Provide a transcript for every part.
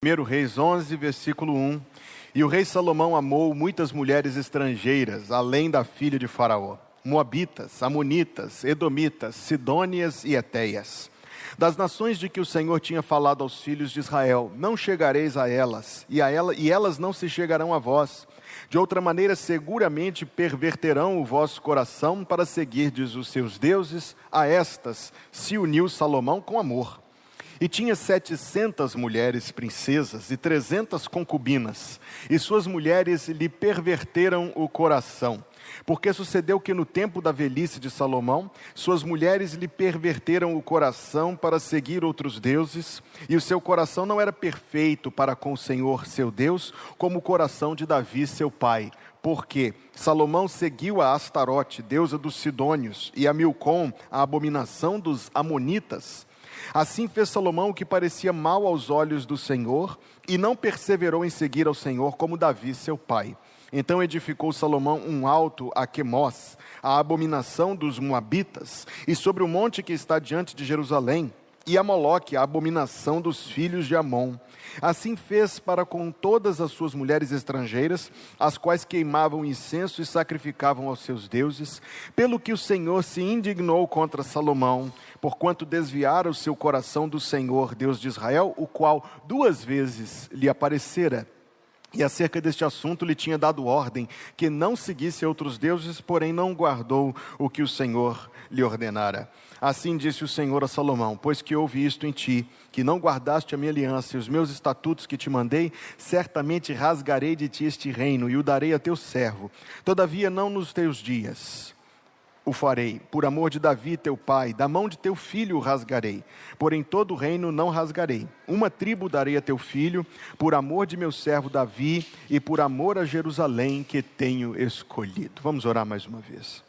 1 Reis 11, versículo 1. E o rei Salomão amou muitas mulheres estrangeiras, além da filha de Faraó: Moabitas, Amonitas, Edomitas, Sidônias e Etéias. Das nações de que o Senhor tinha falado aos filhos de Israel: Não chegareis a elas, e, a ela, e elas não se chegarão a vós. De outra maneira, seguramente perverterão o vosso coração para seguirdes os seus deuses. A estas se uniu Salomão com amor. E tinha setecentas mulheres princesas e trezentas concubinas, e suas mulheres lhe perverteram o coração. Porque sucedeu que no tempo da velhice de Salomão, suas mulheres lhe perverteram o coração para seguir outros deuses, e o seu coração não era perfeito para com o Senhor seu Deus, como o coração de Davi seu pai. Porque Salomão seguiu a Astarote, deusa dos Sidônios, e a Milcom, a abominação dos Amonitas. Assim fez Salomão o que parecia mal aos olhos do Senhor, e não perseverou em seguir ao Senhor como Davi, seu pai. Então edificou Salomão um alto a Quemós, a abominação dos Moabitas, e sobre o monte que está diante de Jerusalém, e a Moloque, a abominação dos filhos de Amon. Assim fez para com todas as suas mulheres estrangeiras, as quais queimavam incenso e sacrificavam aos seus deuses, pelo que o Senhor se indignou contra Salomão, porquanto desviara o seu coração do Senhor, Deus de Israel, o qual duas vezes lhe aparecera e acerca deste assunto lhe tinha dado ordem que não seguisse outros deuses, porém não guardou o que o Senhor lhe ordenara. Assim disse o Senhor a Salomão: Pois que houve isto em ti, que não guardaste a minha aliança e os meus estatutos que te mandei, certamente rasgarei de ti este reino e o darei a teu servo. Todavia, não nos teus dias o farei, por amor de Davi, teu pai, da mão de teu filho o rasgarei, porém todo o reino não rasgarei. Uma tribo darei a teu filho, por amor de meu servo Davi e por amor a Jerusalém que tenho escolhido. Vamos orar mais uma vez.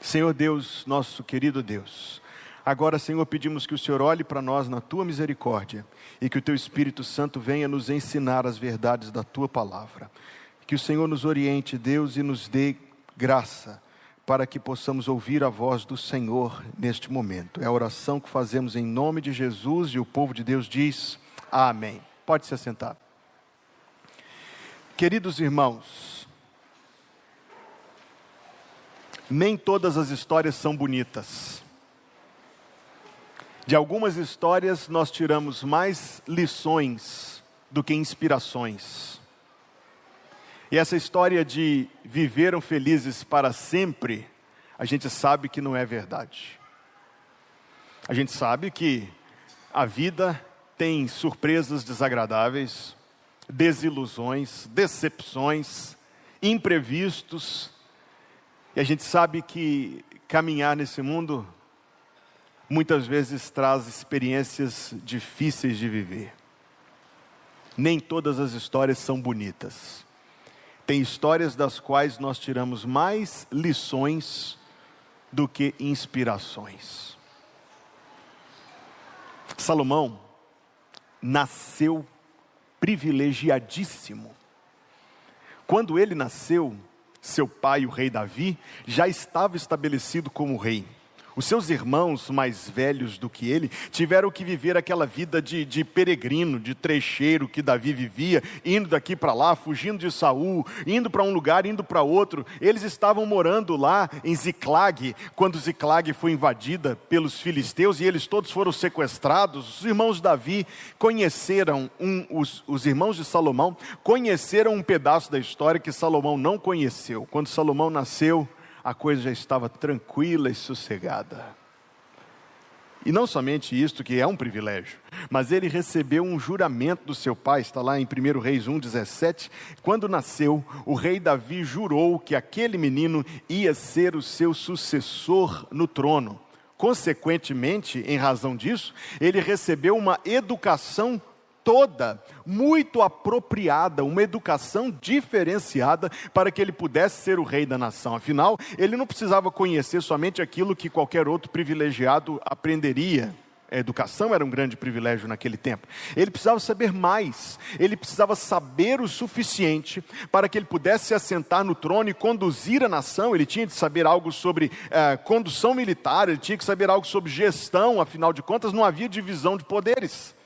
Senhor Deus, nosso querido Deus, agora, Senhor, pedimos que o Senhor olhe para nós na tua misericórdia e que o teu Espírito Santo venha nos ensinar as verdades da tua palavra. Que o Senhor nos oriente, Deus, e nos dê graça para que possamos ouvir a voz do Senhor neste momento. É a oração que fazemos em nome de Jesus e o povo de Deus diz: Amém. Pode se assentar. Queridos irmãos, nem todas as histórias são bonitas. De algumas histórias nós tiramos mais lições do que inspirações. E essa história de viveram felizes para sempre, a gente sabe que não é verdade. A gente sabe que a vida tem surpresas desagradáveis, desilusões, decepções, imprevistos. E a gente sabe que caminhar nesse mundo muitas vezes traz experiências difíceis de viver. Nem todas as histórias são bonitas. Tem histórias das quais nós tiramos mais lições do que inspirações. Salomão nasceu privilegiadíssimo. Quando ele nasceu, seu pai, o rei Davi, já estava estabelecido como rei. Os seus irmãos mais velhos do que ele tiveram que viver aquela vida de, de peregrino, de trecheiro que Davi vivia, indo daqui para lá, fugindo de Saul, indo para um lugar, indo para outro. Eles estavam morando lá em Ziclag, quando Ziclag foi invadida pelos filisteus e eles todos foram sequestrados. Os irmãos de Davi conheceram um, os, os irmãos de Salomão conheceram um pedaço da história que Salomão não conheceu. Quando Salomão nasceu, a coisa já estava tranquila e sossegada. E não somente isto, que é um privilégio, mas ele recebeu um juramento do seu pai, está lá em 1 Reis 1,17. Quando nasceu, o rei Davi jurou que aquele menino ia ser o seu sucessor no trono. Consequentemente, em razão disso, ele recebeu uma educação toda muito apropriada, uma educação diferenciada para que ele pudesse ser o rei da nação. Afinal, ele não precisava conhecer somente aquilo que qualquer outro privilegiado aprenderia. A educação era um grande privilégio naquele tempo. Ele precisava saber mais, ele precisava saber o suficiente para que ele pudesse se assentar no trono e conduzir a nação. Ele tinha de saber algo sobre eh, condução militar, ele tinha que saber algo sobre gestão, afinal de contas, não havia divisão de poderes.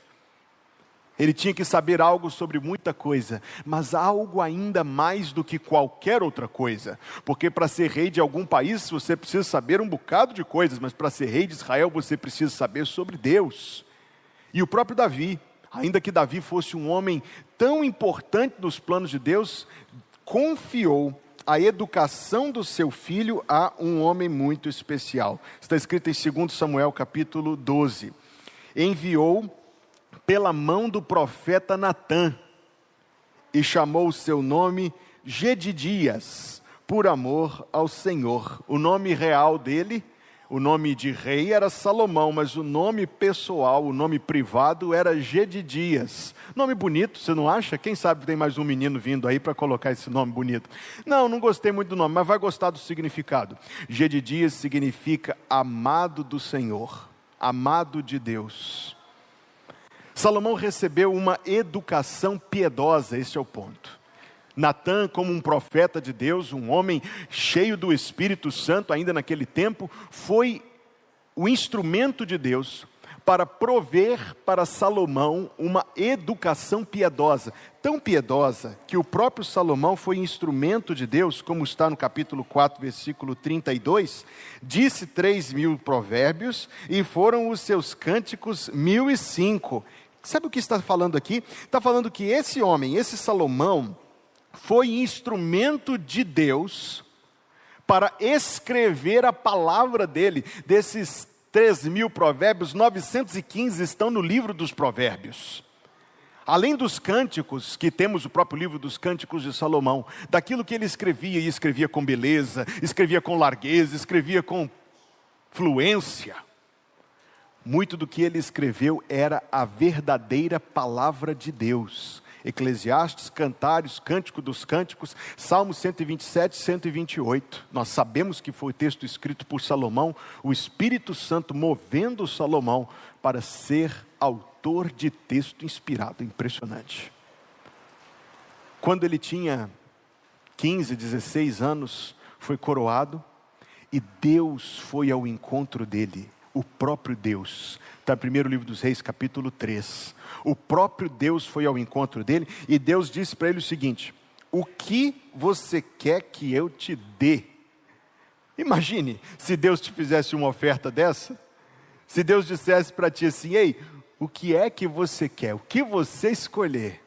Ele tinha que saber algo sobre muita coisa, mas algo ainda mais do que qualquer outra coisa. Porque para ser rei de algum país você precisa saber um bocado de coisas, mas para ser rei de Israel você precisa saber sobre Deus. E o próprio Davi, ainda que Davi fosse um homem tão importante nos planos de Deus, confiou a educação do seu filho a um homem muito especial. Está escrito em 2 Samuel capítulo 12. Enviou pela mão do profeta Natã e chamou o seu nome Gedidias, por amor ao Senhor. O nome real dele, o nome de rei era Salomão, mas o nome pessoal, o nome privado era Gedidias. Nome bonito, você não acha? Quem sabe tem mais um menino vindo aí para colocar esse nome bonito. Não, não gostei muito do nome, mas vai gostar do significado. Gedidias significa amado do Senhor, amado de Deus. Salomão recebeu uma educação piedosa, esse é o ponto. Natan, como um profeta de Deus, um homem cheio do Espírito Santo, ainda naquele tempo, foi o instrumento de Deus para prover para Salomão uma educação piedosa, tão piedosa que o próprio Salomão foi instrumento de Deus, como está no capítulo 4, versículo 32, disse três mil provérbios e foram os seus cânticos mil e cinco. Sabe o que está falando aqui? Está falando que esse homem, esse Salomão, foi instrumento de Deus para escrever a palavra dele. Desses 3 mil provérbios, 915 estão no livro dos provérbios. Além dos cânticos, que temos o próprio livro dos cânticos de Salomão, daquilo que ele escrevia, e escrevia com beleza, escrevia com largueza, escrevia com fluência muito do que ele escreveu era a verdadeira palavra de Deus. Eclesiastes, Cantários, Cântico dos Cânticos, Salmo 127, 128. Nós sabemos que foi texto escrito por Salomão, o Espírito Santo movendo Salomão para ser autor de texto inspirado. Impressionante. Quando ele tinha 15, 16 anos, foi coroado e Deus foi ao encontro dele o próprio Deus. Está no primeiro livro dos Reis, capítulo 3. O próprio Deus foi ao encontro dele e Deus disse para ele o seguinte: O que você quer que eu te dê? Imagine se Deus te fizesse uma oferta dessa. Se Deus dissesse para ti assim: Ei, o que é que você quer? O que você escolher?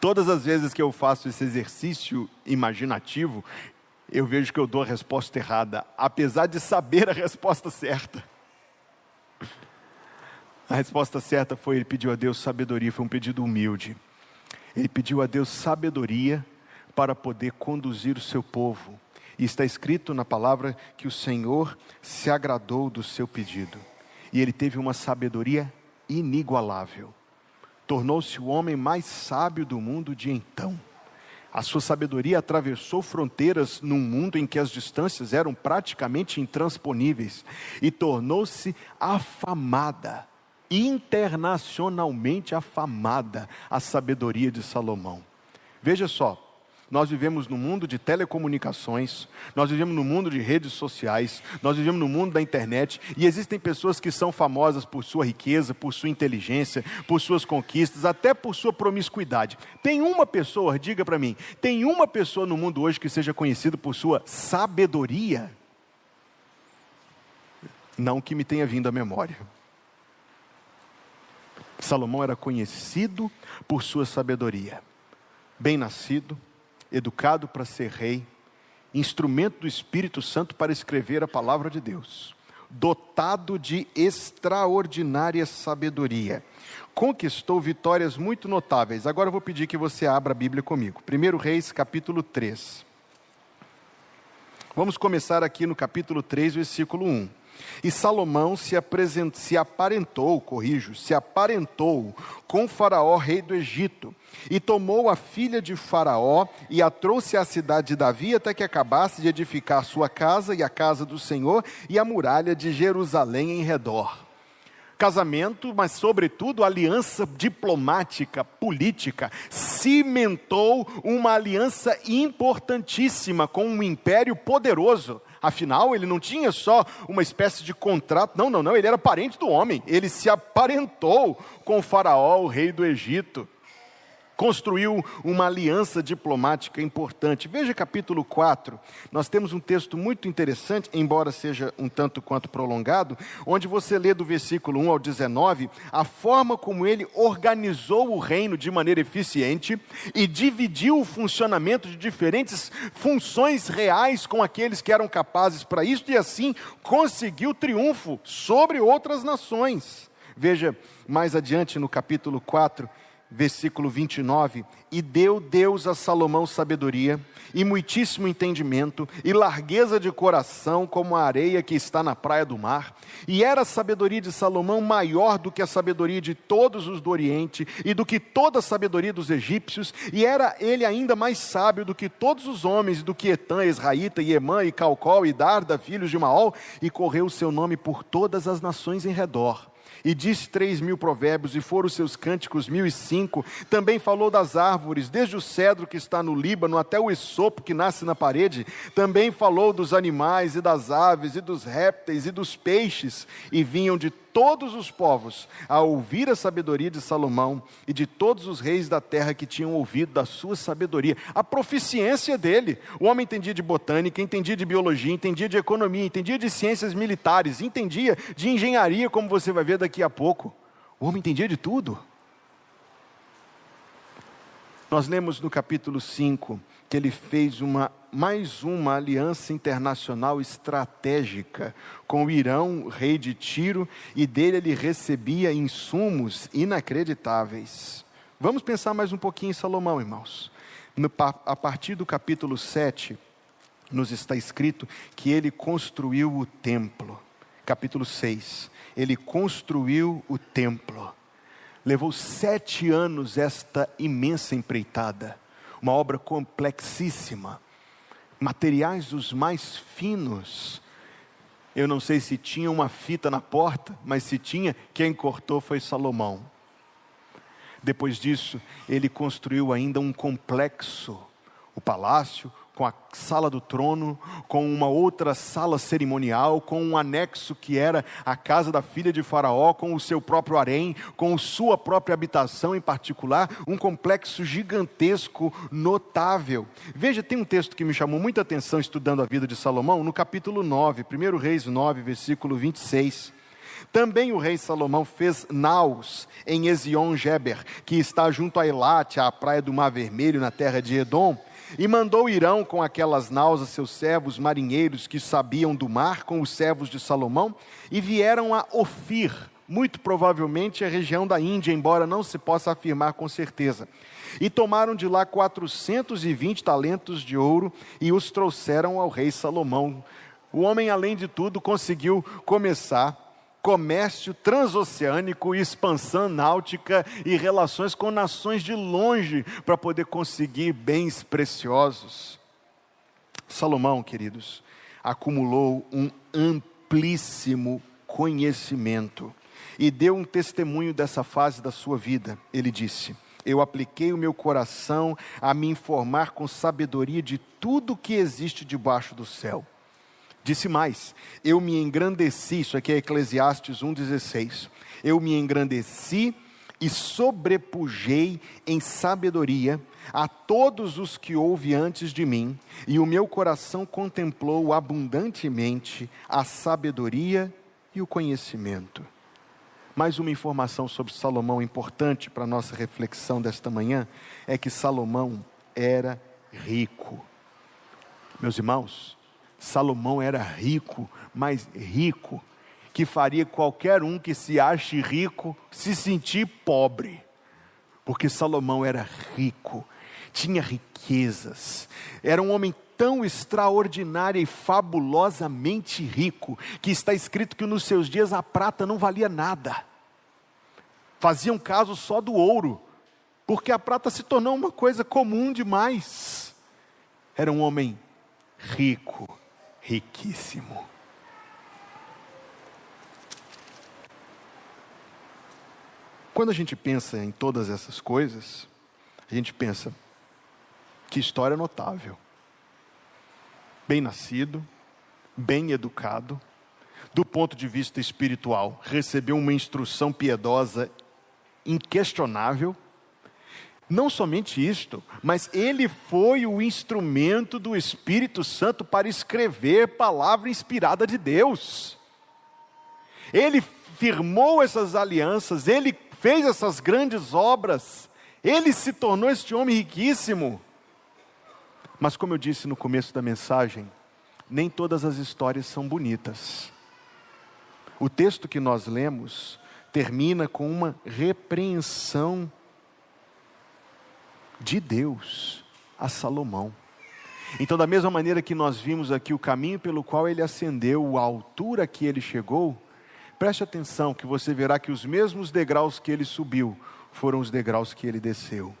Todas as vezes que eu faço esse exercício imaginativo, eu vejo que eu dou a resposta errada, apesar de saber a resposta certa. A resposta certa foi: ele pediu a Deus sabedoria, foi um pedido humilde. Ele pediu a Deus sabedoria para poder conduzir o seu povo. E está escrito na palavra que o Senhor se agradou do seu pedido. E ele teve uma sabedoria inigualável. Tornou-se o homem mais sábio do mundo de então. A sua sabedoria atravessou fronteiras num mundo em que as distâncias eram praticamente intransponíveis e tornou-se afamada, internacionalmente afamada, a sabedoria de Salomão. Veja só, nós vivemos no mundo de telecomunicações, nós vivemos no mundo de redes sociais, nós vivemos no mundo da internet e existem pessoas que são famosas por sua riqueza, por sua inteligência, por suas conquistas, até por sua promiscuidade. Tem uma pessoa, diga para mim, tem uma pessoa no mundo hoje que seja conhecida por sua sabedoria? Não que me tenha vindo à memória. Salomão era conhecido por sua sabedoria. Bem nascido, educado para ser rei, instrumento do Espírito Santo para escrever a palavra de Deus, dotado de extraordinária sabedoria. Conquistou vitórias muito notáveis. Agora eu vou pedir que você abra a Bíblia comigo. 1 Reis, capítulo 3. Vamos começar aqui no capítulo 3, versículo 1. E Salomão se, se aparentou, corrijo, se aparentou com Faraó, rei do Egito, e tomou a filha de Faraó e a trouxe à cidade de Davi até que acabasse de edificar sua casa e a casa do Senhor e a muralha de Jerusalém em redor. casamento, mas, sobretudo, aliança diplomática, política. Cimentou uma aliança importantíssima com um império poderoso. Afinal, ele não tinha só uma espécie de contrato, não, não, não, ele era parente do homem, ele se aparentou com o Faraó, o rei do Egito construiu uma aliança diplomática importante. Veja capítulo 4, nós temos um texto muito interessante, embora seja um tanto quanto prolongado, onde você lê do versículo 1 ao 19 a forma como ele organizou o reino de maneira eficiente e dividiu o funcionamento de diferentes funções reais com aqueles que eram capazes para isso e assim conseguiu triunfo sobre outras nações. Veja mais adiante no capítulo 4, versículo 29, e deu Deus a Salomão sabedoria, e muitíssimo entendimento, e largueza de coração, como a areia que está na praia do mar. E era a sabedoria de Salomão maior do que a sabedoria de todos os do Oriente, e do que toda a sabedoria dos egípcios, e era ele ainda mais sábio do que todos os homens, do que Etã, Israíta, Emã, e Calcol, e Darda, filhos de Maol, e correu o seu nome por todas as nações em redor e disse três mil provérbios, e foram seus cânticos mil e cinco. Também falou das árvores, desde o cedro que está no Líbano até o esopo que nasce na parede. Também falou dos animais e das aves e dos répteis e dos peixes, e vinham de todos os povos a ouvir a sabedoria de Salomão e de todos os reis da terra que tinham ouvido da sua sabedoria, a proficiência dele. O homem entendia de botânica, entendia de biologia, entendia de economia, entendia de ciências militares, entendia de engenharia, como você vai ver daqui a pouco. O homem entendia de tudo. Nós lemos no capítulo 5 que ele fez uma mais uma aliança internacional estratégica com o Irão, rei de Tiro, e dele ele recebia insumos inacreditáveis. Vamos pensar mais um pouquinho em Salomão, irmãos. No, a partir do capítulo 7, nos está escrito que ele construiu o templo. Capítulo 6, ele construiu o templo. Levou sete anos esta imensa empreitada, uma obra complexíssima materiais os mais finos. Eu não sei se tinha uma fita na porta, mas se tinha, quem cortou foi Salomão. Depois disso, ele construiu ainda um complexo, o palácio, com a sala do trono, com uma outra sala cerimonial, com um anexo que era a casa da filha de Faraó, com o seu próprio harém, com sua própria habitação em particular, um complexo gigantesco, notável. Veja, tem um texto que me chamou muita atenção estudando a vida de Salomão, no capítulo 9, 1 Reis 9, versículo 26. Também o rei Salomão fez naus em Ezion-Geber, que está junto a Elate, à praia do Mar Vermelho, na terra de Edom, e mandou Irão com aquelas naus a seus servos marinheiros que sabiam do mar, com os servos de Salomão, e vieram a Ofir, muito provavelmente a região da Índia, embora não se possa afirmar com certeza. E tomaram de lá 420 talentos de ouro e os trouxeram ao rei Salomão. O homem, além de tudo, conseguiu começar comércio transoceânico, expansão náutica e relações com nações de longe para poder conseguir bens preciosos. Salomão, queridos, acumulou um amplíssimo conhecimento e deu um testemunho dessa fase da sua vida. Ele disse: Eu apliquei o meu coração a me informar com sabedoria de tudo que existe debaixo do céu Disse mais: Eu me engrandeci, isso aqui é Eclesiastes 1,16. Eu me engrandeci e sobrepujei em sabedoria a todos os que houve antes de mim, e o meu coração contemplou abundantemente a sabedoria e o conhecimento. Mais uma informação sobre Salomão importante para a nossa reflexão desta manhã é que Salomão era rico. Meus irmãos, Salomão era rico, mas rico, que faria qualquer um que se ache rico se sentir pobre. Porque Salomão era rico, tinha riquezas, era um homem tão extraordinário e fabulosamente rico, que está escrito que nos seus dias a prata não valia nada. Faziam caso só do ouro, porque a prata se tornou uma coisa comum demais. Era um homem rico, riquíssimo. quando a gente pensa em todas essas coisas, a gente pensa, que história notável. Bem nascido, bem educado, do ponto de vista espiritual, recebeu uma instrução piedosa inquestionável. Não somente isto, mas ele foi o instrumento do Espírito Santo para escrever palavra inspirada de Deus. Ele firmou essas alianças, ele fez essas grandes obras, ele se tornou este homem riquíssimo. Mas, como eu disse no começo da mensagem, nem todas as histórias são bonitas. O texto que nós lemos termina com uma repreensão de Deus a Salomão. Então, da mesma maneira que nós vimos aqui o caminho pelo qual ele ascendeu, a altura que ele chegou, preste atenção que você verá que os mesmos degraus que ele subiu foram os degraus que ele desceu.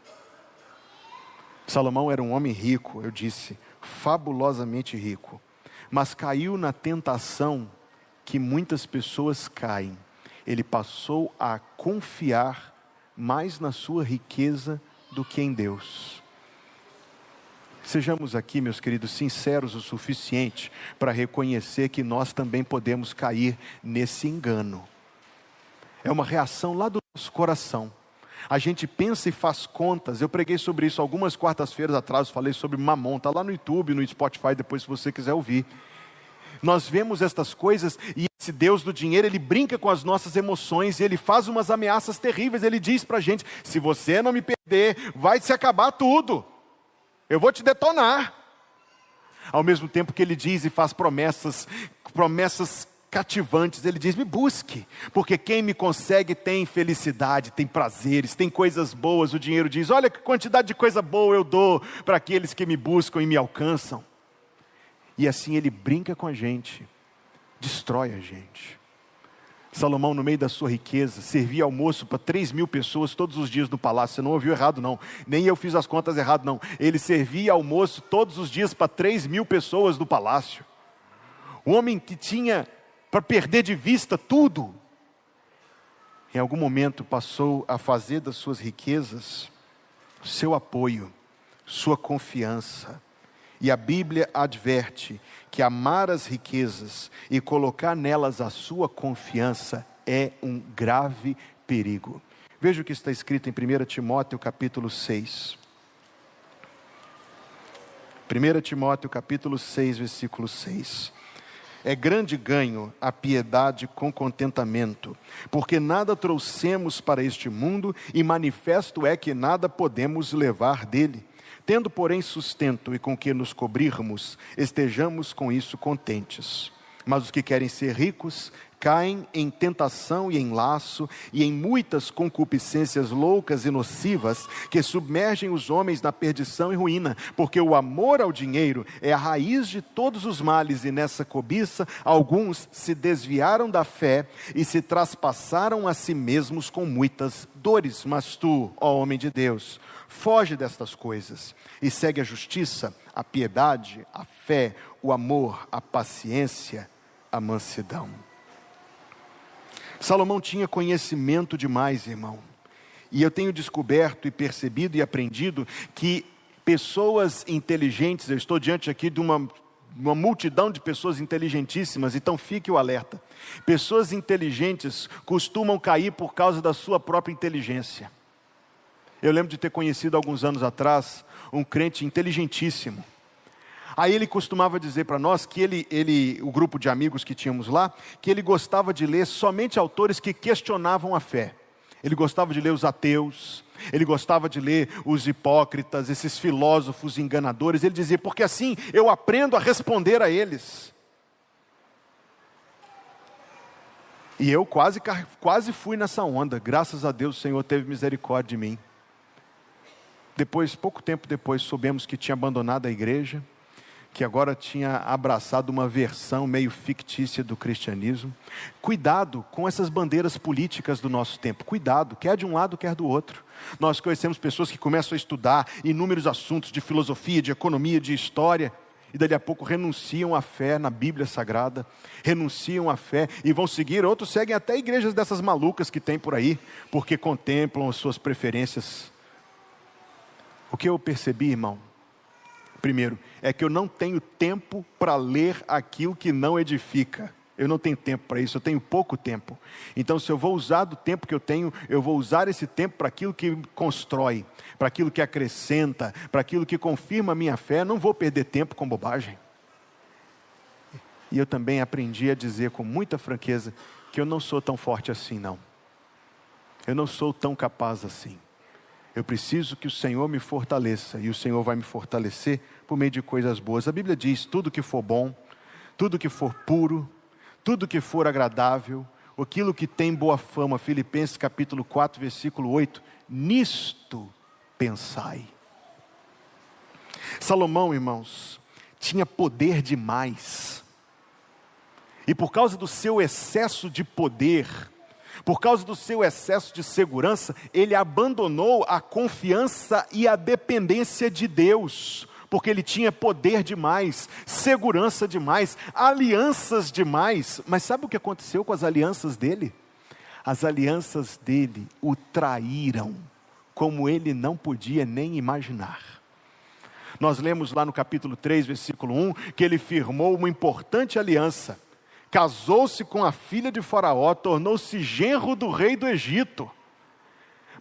Salomão era um homem rico, eu disse, fabulosamente rico, mas caiu na tentação que muitas pessoas caem. Ele passou a confiar mais na sua riqueza do que em Deus. Sejamos aqui, meus queridos, sinceros o suficiente para reconhecer que nós também podemos cair nesse engano. É uma reação lá do nosso coração. A gente pensa e faz contas. Eu preguei sobre isso algumas quartas-feiras atrás, falei sobre mamon, está lá no YouTube, no Spotify, depois se você quiser ouvir. Nós vemos estas coisas e esse Deus do dinheiro, ele brinca com as nossas emoções ele faz umas ameaças terríveis. Ele diz para a gente: se você não me perder, vai se acabar tudo, eu vou te detonar. Ao mesmo tempo que ele diz e faz promessas, promessas cativantes. Ele diz: me busque, porque quem me consegue tem felicidade, tem prazeres, tem coisas boas. O dinheiro diz: olha que quantidade de coisa boa eu dou para aqueles que me buscam e me alcançam. E assim ele brinca com a gente, destrói a gente. Salomão, no meio da sua riqueza, servia almoço para 3 mil pessoas todos os dias no palácio. Você não ouviu errado, não. Nem eu fiz as contas errado, não. Ele servia almoço todos os dias para 3 mil pessoas no palácio. O homem que tinha para perder de vista tudo. Em algum momento passou a fazer das suas riquezas seu apoio, sua confiança. E a Bíblia adverte que amar as riquezas e colocar nelas a sua confiança é um grave perigo. Veja o que está escrito em 1 Timóteo capítulo 6. 1 Timóteo capítulo 6, versículo 6. É grande ganho a piedade com contentamento, porque nada trouxemos para este mundo e manifesto é que nada podemos levar dele. Tendo, porém, sustento e com que nos cobrirmos, estejamos com isso contentes. Mas os que querem ser ricos caem em tentação e em laço e em muitas concupiscências loucas e nocivas que submergem os homens na perdição e ruína, porque o amor ao dinheiro é a raiz de todos os males e nessa cobiça alguns se desviaram da fé e se traspassaram a si mesmos com muitas dores. Mas tu, ó homem de Deus, foge destas coisas e segue a justiça, a piedade, a fé, o amor, a paciência, a mansidão. Salomão tinha conhecimento demais, irmão. E eu tenho descoberto e percebido e aprendido que pessoas inteligentes, eu estou diante aqui de uma, uma multidão de pessoas inteligentíssimas, então fique o alerta. Pessoas inteligentes costumam cair por causa da sua própria inteligência. Eu lembro de ter conhecido alguns anos atrás um crente inteligentíssimo Aí ele costumava dizer para nós que ele, ele, o grupo de amigos que tínhamos lá, que ele gostava de ler somente autores que questionavam a fé. Ele gostava de ler os ateus, ele gostava de ler os hipócritas, esses filósofos enganadores. Ele dizia, porque assim eu aprendo a responder a eles. E eu quase, quase fui nessa onda. Graças a Deus o Senhor teve misericórdia de mim. Depois, pouco tempo depois, soubemos que tinha abandonado a igreja que agora tinha abraçado uma versão meio fictícia do cristianismo. Cuidado com essas bandeiras políticas do nosso tempo. Cuidado, quer de um lado, quer do outro. Nós conhecemos pessoas que começam a estudar inúmeros assuntos de filosofia, de economia, de história, e dali a pouco renunciam à fé na Bíblia Sagrada, renunciam à fé e vão seguir, outros seguem até igrejas dessas malucas que tem por aí, porque contemplam as suas preferências. O que eu percebi, irmão, primeiro, é que eu não tenho tempo para ler aquilo que não edifica. Eu não tenho tempo para isso, eu tenho pouco tempo. Então, se eu vou usar do tempo que eu tenho, eu vou usar esse tempo para aquilo que constrói, para aquilo que acrescenta, para aquilo que confirma a minha fé. Não vou perder tempo com bobagem. E eu também aprendi a dizer com muita franqueza que eu não sou tão forte assim, não. Eu não sou tão capaz assim. Eu preciso que o Senhor me fortaleça, e o Senhor vai me fortalecer por meio de coisas boas. A Bíblia diz: tudo que for bom, tudo que for puro, tudo que for agradável, aquilo que tem boa fama, Filipenses capítulo 4, versículo 8, nisto pensai. Salomão, irmãos, tinha poder demais. E por causa do seu excesso de poder, por causa do seu excesso de segurança, ele abandonou a confiança e a dependência de Deus porque ele tinha poder demais, segurança demais, alianças demais. Mas sabe o que aconteceu com as alianças dele? As alianças dele o traíram, como ele não podia nem imaginar. Nós lemos lá no capítulo 3, versículo 1, que ele firmou uma importante aliança. Casou-se com a filha de Faraó, tornou-se genro do rei do Egito.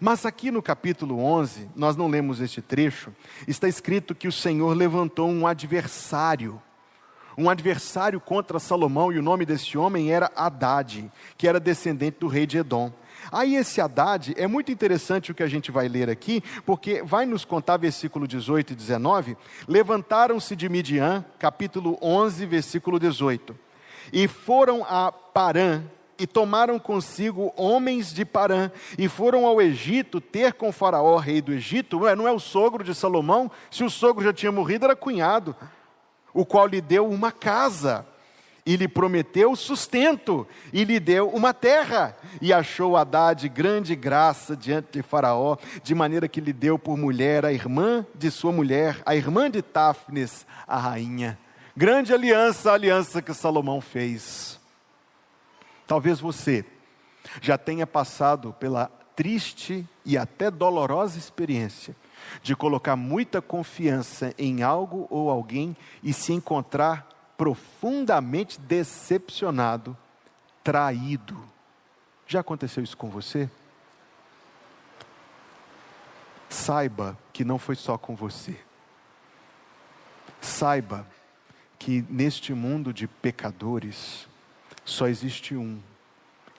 Mas aqui no capítulo 11, nós não lemos este trecho, está escrito que o Senhor levantou um adversário, um adversário contra Salomão, e o nome desse homem era Haddad, que era descendente do rei de Edom. Aí esse Haddad, é muito interessante o que a gente vai ler aqui, porque vai nos contar versículo 18 e 19, levantaram-se de Midian, capítulo 11, versículo 18, e foram a Parã, e tomaram consigo homens de Parã e foram ao Egito ter com Faraó, rei do Egito. Não é, o sogro de Salomão? Se o sogro já tinha morrido, era cunhado, o qual lhe deu uma casa e lhe prometeu sustento, e lhe deu uma terra, e achou Haddad grande graça diante de Faraó, de maneira que lhe deu por mulher a irmã de sua mulher, a irmã de Táfnis, a rainha. Grande aliança, a aliança que Salomão fez. Talvez você já tenha passado pela triste e até dolorosa experiência de colocar muita confiança em algo ou alguém e se encontrar profundamente decepcionado, traído. Já aconteceu isso com você? Saiba que não foi só com você. Saiba que neste mundo de pecadores, só existe um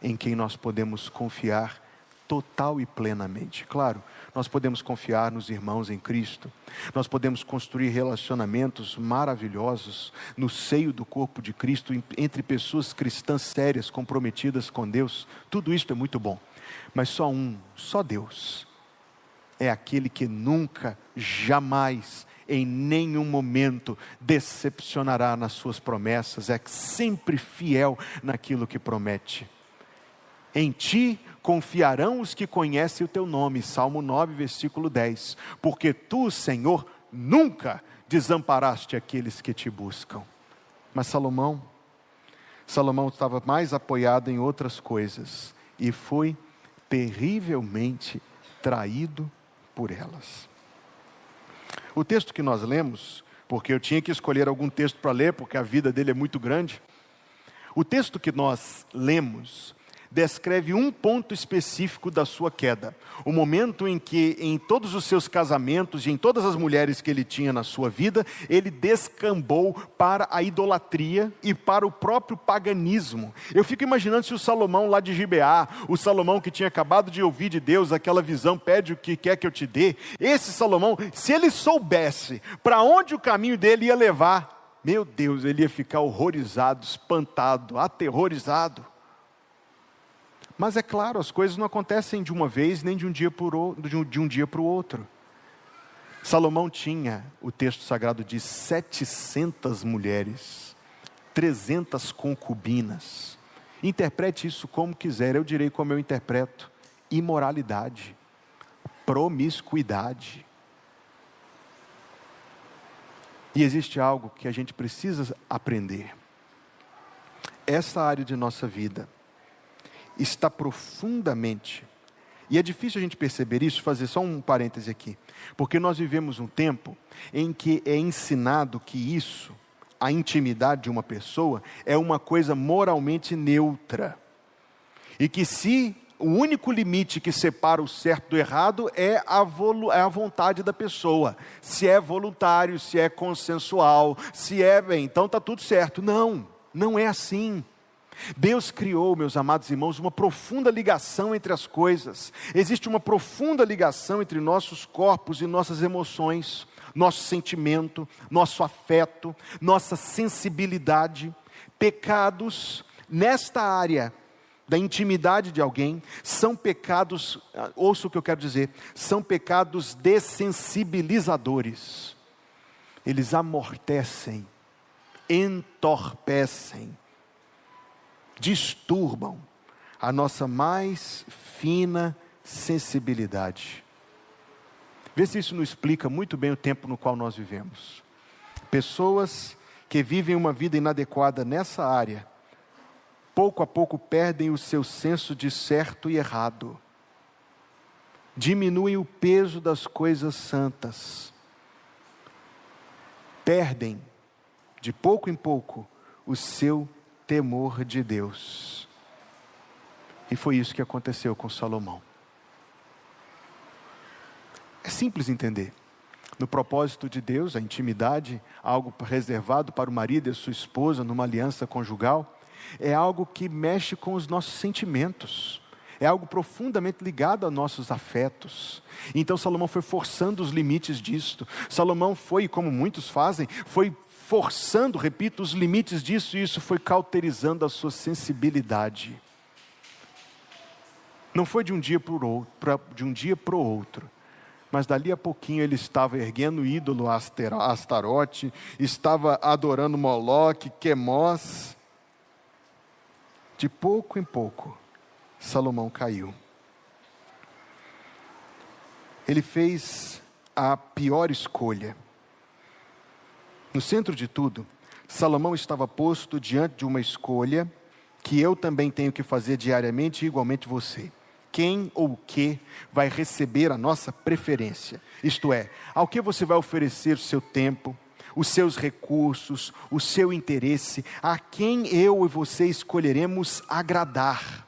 em quem nós podemos confiar total e plenamente. Claro, nós podemos confiar nos irmãos em Cristo, nós podemos construir relacionamentos maravilhosos no seio do corpo de Cristo, entre pessoas cristãs sérias, comprometidas com Deus, tudo isso é muito bom, mas só um, só Deus, é aquele que nunca, jamais em nenhum momento decepcionará nas suas promessas, é sempre fiel naquilo que promete. Em ti confiarão os que conhecem o teu nome, Salmo 9, versículo 10. Porque tu, Senhor, nunca desamparaste aqueles que te buscam. Mas Salomão, Salomão estava mais apoiado em outras coisas e foi terrivelmente traído por elas. O texto que nós lemos, porque eu tinha que escolher algum texto para ler, porque a vida dele é muito grande. O texto que nós lemos descreve um ponto específico da sua queda. O momento em que, em todos os seus casamentos e em todas as mulheres que ele tinha na sua vida, ele descambou para a idolatria e para o próprio paganismo. Eu fico imaginando se o Salomão lá de Gibeá, o Salomão que tinha acabado de ouvir de Deus aquela visão, pede o que quer que eu te dê. Esse Salomão, se ele soubesse para onde o caminho dele ia levar, meu Deus, ele ia ficar horrorizado, espantado, aterrorizado. Mas é claro, as coisas não acontecem de uma vez, nem de um dia de um dia para o outro. Salomão tinha, o texto sagrado diz, 700 mulheres, 300 concubinas. Interprete isso como quiser, eu direi como eu interpreto: imoralidade, promiscuidade. E existe algo que a gente precisa aprender. Essa área de nossa vida está profundamente, e é difícil a gente perceber isso, fazer só um parêntese aqui, porque nós vivemos um tempo em que é ensinado que isso, a intimidade de uma pessoa, é uma coisa moralmente neutra. E que se o único limite que separa o certo do errado é a, é a, vontade da pessoa. Se é voluntário, se é consensual, se é bem, então está tudo certo. Não, não é assim. Deus criou, meus amados irmãos, uma profunda ligação entre as coisas. Existe uma profunda ligação entre nossos corpos e nossas emoções, nosso sentimento, nosso afeto, nossa sensibilidade. Pecados nesta área da intimidade de alguém, são pecados, ouça o que eu quero dizer, são pecados dessensibilizadores. Eles amortecem, entorpecem, disturbam a nossa mais fina sensibilidade. Vê se isso não explica muito bem o tempo no qual nós vivemos. Pessoas que vivem uma vida inadequada nessa área pouco a pouco perdem o seu senso de certo e errado, diminuem o peso das coisas santas, perdem, de pouco em pouco, o seu temor de Deus. E foi isso que aconteceu com Salomão. É simples entender. No propósito de Deus, a intimidade, algo reservado para o marido e a sua esposa numa aliança conjugal, é algo que mexe com os nossos sentimentos, é algo profundamente ligado a nossos afetos. Então Salomão foi forçando os limites disto. Salomão foi, como muitos fazem, foi forçando, repito, os limites disso e isso foi cauterizando a sua sensibilidade. Não foi de um dia para o outro, outro, mas dali a pouquinho ele estava erguendo o ídolo Astarote, estava adorando Moloque, Quemós, de pouco em pouco, Salomão caiu. Ele fez a pior escolha. No centro de tudo, Salomão estava posto diante de uma escolha que eu também tenho que fazer diariamente igualmente você. Quem ou o que vai receber a nossa preferência? Isto é, ao que você vai oferecer o seu tempo, os seus recursos, o seu interesse, a quem eu e você escolheremos agradar.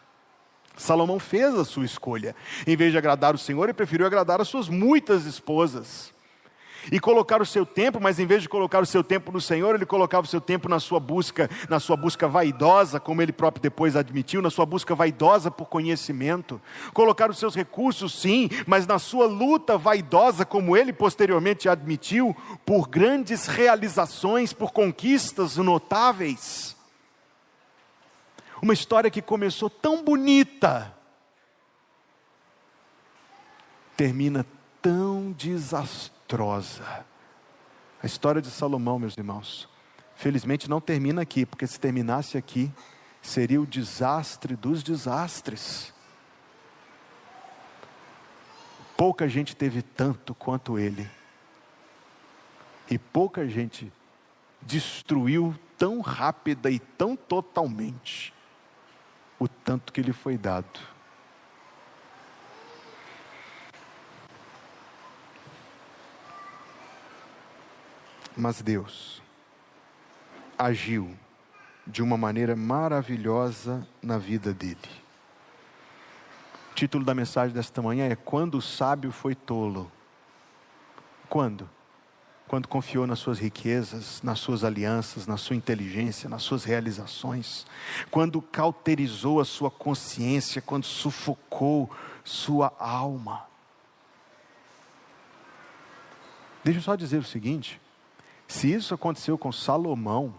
Salomão fez a sua escolha. Em vez de agradar o Senhor, ele preferiu agradar as suas muitas esposas e colocar o seu tempo, mas em vez de colocar o seu tempo no Senhor, ele colocava o seu tempo na sua busca, na sua busca vaidosa, como ele próprio depois admitiu, na sua busca vaidosa por conhecimento. Colocar os seus recursos, sim, mas na sua luta vaidosa, como ele posteriormente admitiu, por grandes realizações, por conquistas notáveis. Uma história que começou tão bonita, termina tão desastrosa desastrosa. A história de Salomão, meus irmãos, felizmente não termina aqui, porque se terminasse aqui, seria o desastre dos desastres. Pouca gente teve tanto quanto ele, e pouca gente destruiu tão rápida e tão totalmente o tanto que lhe foi dado. Mas Deus agiu de uma maneira maravilhosa na vida dele. O título da mensagem desta manhã é Quando o sábio foi tolo. Quando? Quando confiou nas suas riquezas, nas suas alianças, na sua inteligência, nas suas realizações. Quando cauterizou a sua consciência, quando sufocou sua alma. Deixa eu só dizer o seguinte: se isso aconteceu com Salomão,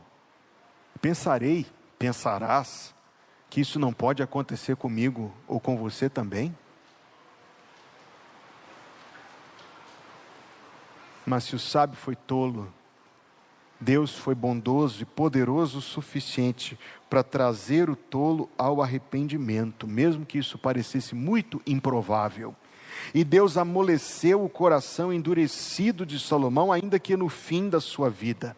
pensarei, pensarás, que isso não pode acontecer comigo ou com você também? Mas se o sábio foi tolo, Deus foi bondoso e poderoso o suficiente para trazer o tolo ao arrependimento, mesmo que isso parecesse muito improvável. E Deus amoleceu o coração endurecido de Salomão, ainda que no fim da sua vida.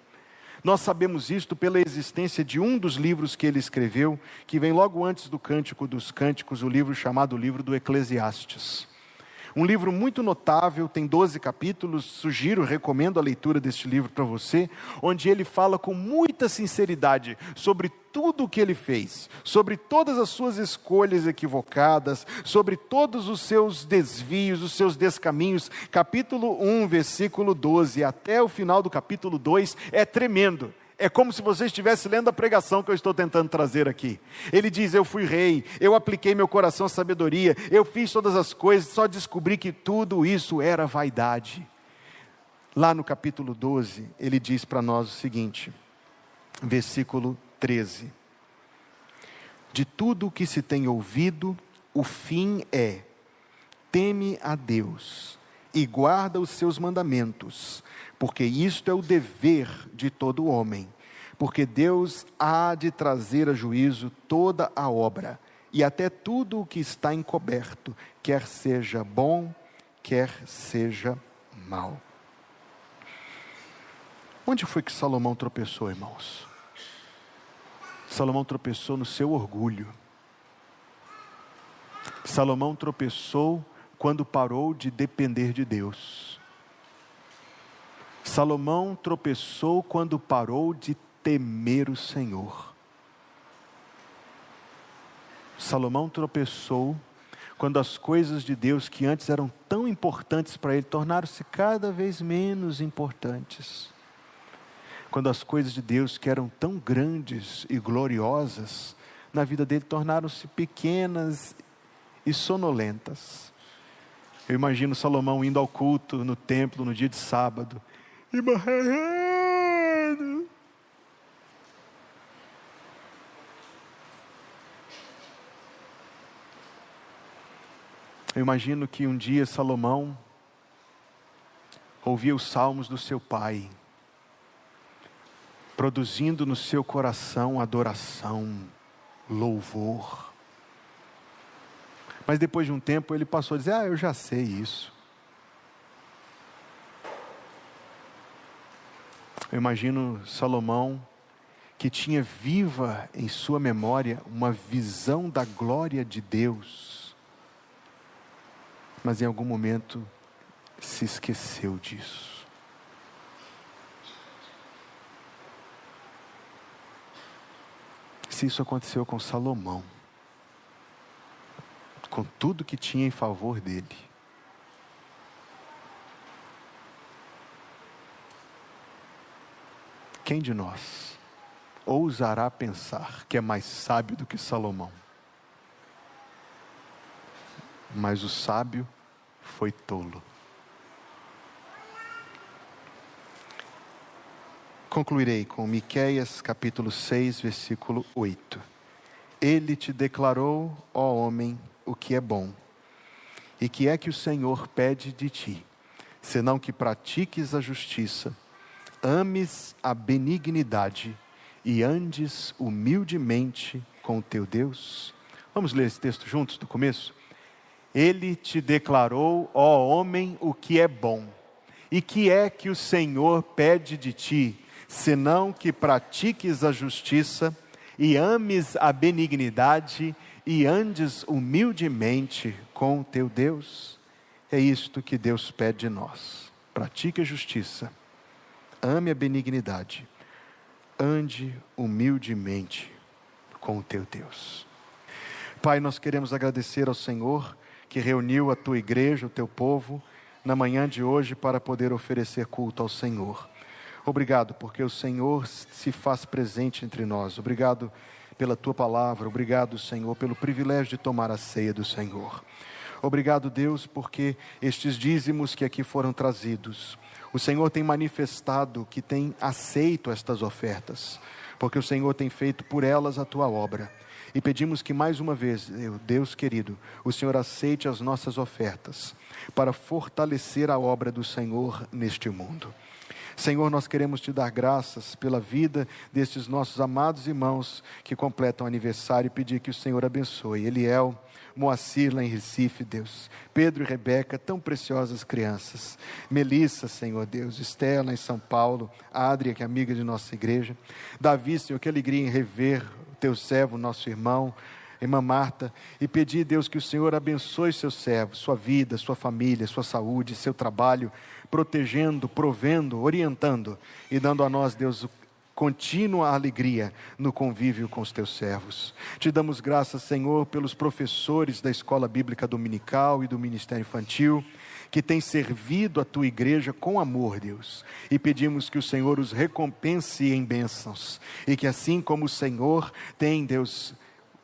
Nós sabemos isto pela existência de um dos livros que ele escreveu, que vem logo antes do Cântico dos Cânticos, o livro chamado Livro do Eclesiastes. Um livro muito notável, tem 12 capítulos, sugiro, recomendo a leitura deste livro para você, onde ele fala com muita sinceridade sobre tudo o que ele fez, sobre todas as suas escolhas equivocadas, sobre todos os seus desvios, os seus descaminhos. Capítulo 1, versículo 12, até o final do capítulo 2 é tremendo. É como se você estivesse lendo a pregação que eu estou tentando trazer aqui. Ele diz: Eu fui rei, eu apliquei meu coração à sabedoria, eu fiz todas as coisas, só descobri que tudo isso era vaidade. Lá no capítulo 12, ele diz para nós o seguinte, versículo 13: De tudo o que se tem ouvido, o fim é: teme a Deus e guarda os seus mandamentos porque isto é o dever de todo homem, porque Deus há de trazer a juízo toda a obra e até tudo o que está encoberto, quer seja bom, quer seja mal. Onde foi que Salomão tropeçou, irmãos? Salomão tropeçou no seu orgulho. Salomão tropeçou quando parou de depender de Deus. Salomão tropeçou quando parou de temer o Senhor. Salomão tropeçou quando as coisas de Deus que antes eram tão importantes para ele tornaram-se cada vez menos importantes. Quando as coisas de Deus que eram tão grandes e gloriosas na vida dele tornaram-se pequenas e sonolentas. Eu imagino Salomão indo ao culto no templo no dia de sábado e morrendo. Eu imagino que um dia Salomão ouvia os salmos do seu pai, produzindo no seu coração adoração, louvor. Mas depois de um tempo ele passou a dizer: Ah, eu já sei isso. Eu imagino Salomão que tinha viva em sua memória uma visão da glória de Deus, mas em algum momento se esqueceu disso. Se isso aconteceu com Salomão, com tudo que tinha em favor dele, Quem de nós ousará pensar que é mais sábio do que Salomão? Mas o sábio foi tolo. Concluirei com Miqueias capítulo 6, versículo 8. Ele te declarou, ó homem, o que é bom. E que é que o Senhor pede de ti, senão que pratiques a justiça, ames a benignidade e andes humildemente com o teu Deus? Vamos ler esse texto juntos do começo? Ele te declarou, ó homem, o que é bom. E que é que o Senhor pede de ti, senão que pratiques a justiça e ames a benignidade e andes humildemente com o teu Deus? É isto que Deus pede de nós. Pratique a justiça ame a benignidade, ande humildemente com o teu Deus. Pai, nós queremos agradecer ao Senhor que reuniu a tua igreja, o teu povo, na manhã de hoje para poder oferecer culto ao Senhor. Obrigado, porque o Senhor se faz presente entre nós. Obrigado pela tua palavra. Obrigado, Senhor, pelo privilégio de tomar a ceia do Senhor. Obrigado, Deus, porque estes dízimos que aqui foram trazidos o Senhor tem manifestado que tem aceito estas ofertas, porque o Senhor tem feito por elas a tua obra. E pedimos que mais uma vez, Deus querido, o Senhor aceite as nossas ofertas para fortalecer a obra do Senhor neste mundo. Senhor, nós queremos te dar graças pela vida destes nossos amados irmãos que completam o aniversário e pedir que o Senhor abençoe. Eliel, Moacir lá em Recife, Deus. Pedro e Rebeca, tão preciosas crianças. Melissa, Senhor Deus. Estela em São Paulo. Adria, que é amiga de nossa igreja. Davi, Senhor, que alegria em rever o teu servo, nosso irmão irmã Marta, e pedir, Deus, que o Senhor abençoe seu servo, sua vida, sua família, sua saúde, seu trabalho, protegendo, provendo, orientando e dando a nós, Deus, contínua alegria no convívio com os teus servos. Te damos graças, Senhor, pelos professores da Escola Bíblica Dominical e do Ministério Infantil, que têm servido a tua igreja com amor, Deus. E pedimos que o Senhor os recompense em bênçãos, e que assim como o Senhor tem, Deus,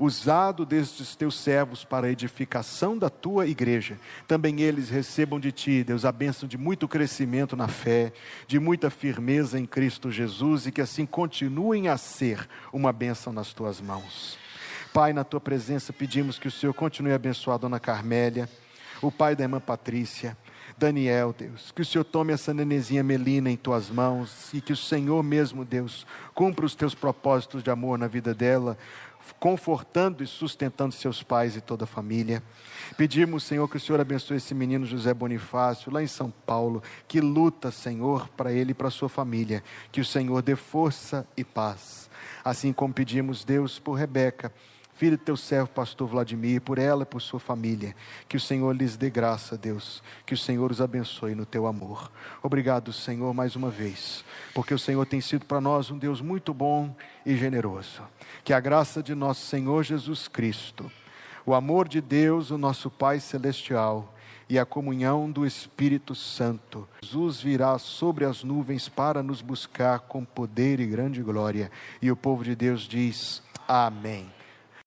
usado destes teus servos para a edificação da tua igreja, também eles recebam de ti, Deus, a bênção de muito crescimento na fé, de muita firmeza em Cristo Jesus e que assim continuem a ser uma bênção nas tuas mãos. Pai, na tua presença pedimos que o Senhor continue a abençoar a dona Carmélia, o pai da irmã Patrícia, Daniel, Deus, que o Senhor tome essa nenezinha Melina em tuas mãos e que o Senhor mesmo, Deus, cumpra os teus propósitos de amor na vida dela, confortando e sustentando seus pais e toda a família. Pedimos, Senhor, que o Senhor abençoe esse menino José Bonifácio, lá em São Paulo, que luta, Senhor, para ele e para sua família. Que o Senhor dê força e paz. Assim como pedimos, Deus, por Rebeca filho do teu servo, pastor Vladimir, por ela e por sua família. Que o Senhor lhes dê graça, Deus. Que o Senhor os abençoe no teu amor. Obrigado, Senhor, mais uma vez, porque o Senhor tem sido para nós um Deus muito bom e generoso. Que a graça de nosso Senhor Jesus Cristo, o amor de Deus, o nosso Pai Celestial, e a comunhão do Espírito Santo. Jesus virá sobre as nuvens para nos buscar com poder e grande glória. E o povo de Deus diz: Amém.